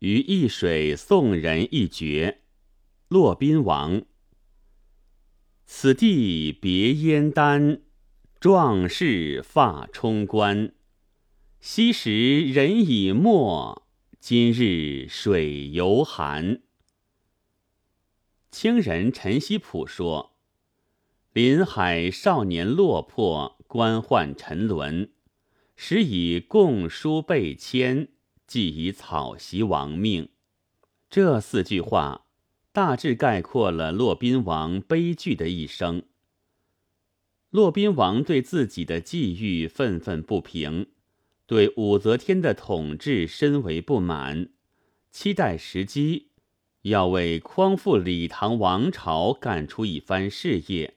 于易水送人一绝。骆宾王。此地别燕丹，壮士发冲冠。昔时人已没，今日水犹寒。清人陈希普说：“临海少年落魄，官宦沉沦，时以供书被迁，既以草席亡命。”这四句话大致概括了骆宾王悲剧的一生。骆宾王对自己的际遇愤愤不平，对武则天的统治深为不满，期待时机。要为匡复李唐王朝干出一番事业，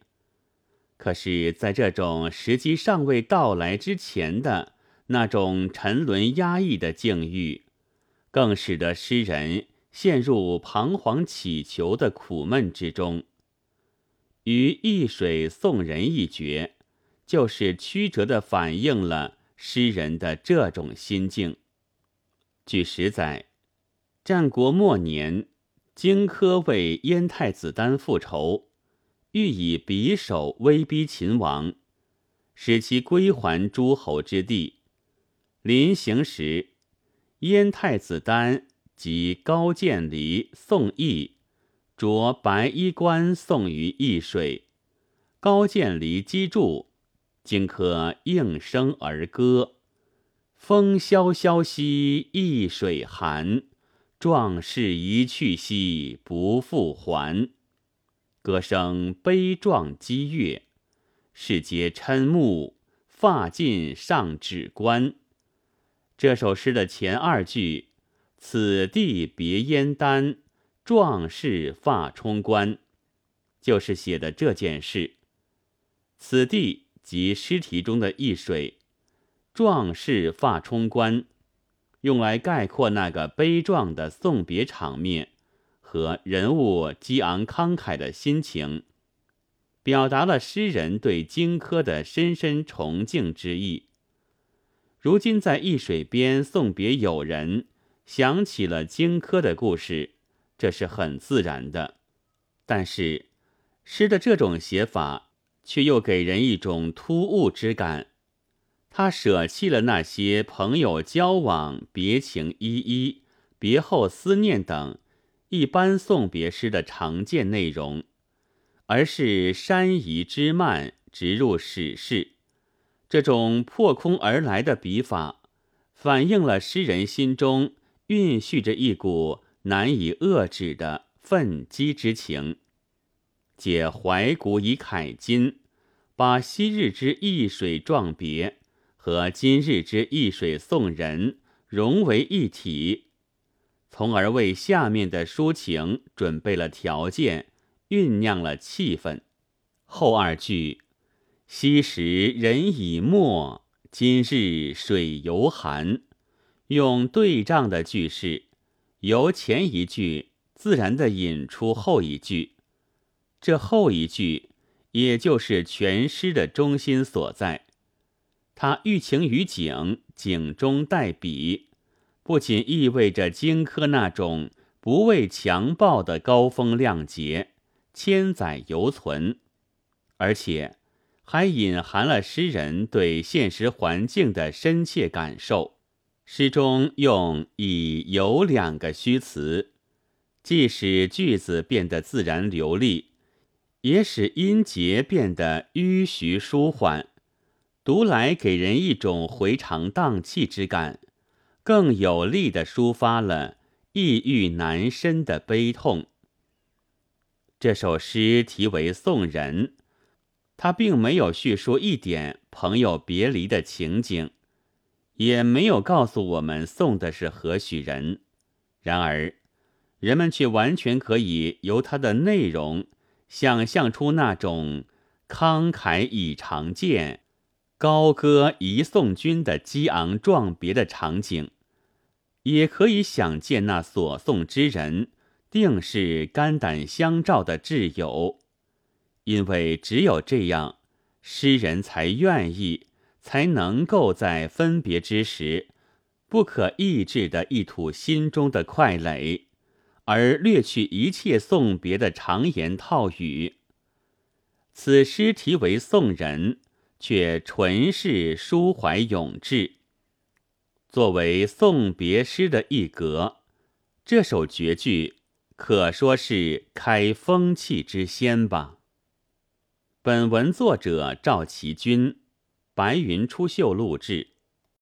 可是，在这种时机尚未到来之前的那种沉沦压抑的境遇，更使得诗人陷入彷徨乞求的苦闷之中。于易水送人一绝，就是曲折地反映了诗人的这种心境。据史载，战国末年。荆轲为燕太子丹复仇，欲以匕首威逼秦王，使其归还诸侯之地。临行时，燕太子丹及高渐离、宋义着白衣冠送于易水。高渐离击筑，荆轲应声而歌：“风萧萧兮易水寒。”壮士一去兮不复还，歌声悲壮激越，世皆瞠目，发尽上指关。这首诗的前二句“此地别燕丹，壮士发冲冠”，就是写的这件事。此地即诗题中的易水，壮士发冲冠。用来概括那个悲壮的送别场面和人物激昂慷慨的心情，表达了诗人对荆轲的深深崇敬之意。如今在易水边送别友人，想起了荆轲的故事，这是很自然的。但是，诗的这种写法却又给人一种突兀之感。他舍弃了那些朋友交往、别情依依、别后思念等一般送别诗的常见内容，而是山移枝蔓，直入史事。这种破空而来的笔法，反映了诗人心中蕴蓄着一股难以遏制的愤激之情，借怀古以慨今，把昔日之易水壮别。和今日之易水送人融为一体，从而为下面的抒情准备了条件，酝酿了气氛。后二句“昔时人已没，今日水犹寒”，用对仗的句式，由前一句自然地引出后一句。这后一句，也就是全诗的中心所在。他寓情于景，景中带笔，不仅意味着荆轲那种不畏强暴的高风亮节，千载犹存，而且还隐含了诗人对现实环境的深切感受。诗中用“以”“有”两个虚词，既使句子变得自然流利，也使音节变得迂徐舒缓。读来给人一种回肠荡气之感，更有力地抒发了抑郁难伸的悲痛。这首诗题为《送人》，他并没有叙述一点朋友别离的情景，也没有告诉我们送的是何许人。然而，人们却完全可以由它的内容想象出那种慷慨以长剑。高歌一送君的激昂壮别的场景，也可以想见那所送之人定是肝胆相照的挚友，因为只有这样，诗人才愿意，才能够在分别之时，不可抑制的一吐心中的快垒，而略去一切送别的长言套语。此诗题为送人，却纯是抒怀咏志。作为送别诗的一格，这首绝句可说是开风气之先吧。本文作者赵其君，白云出秀录制。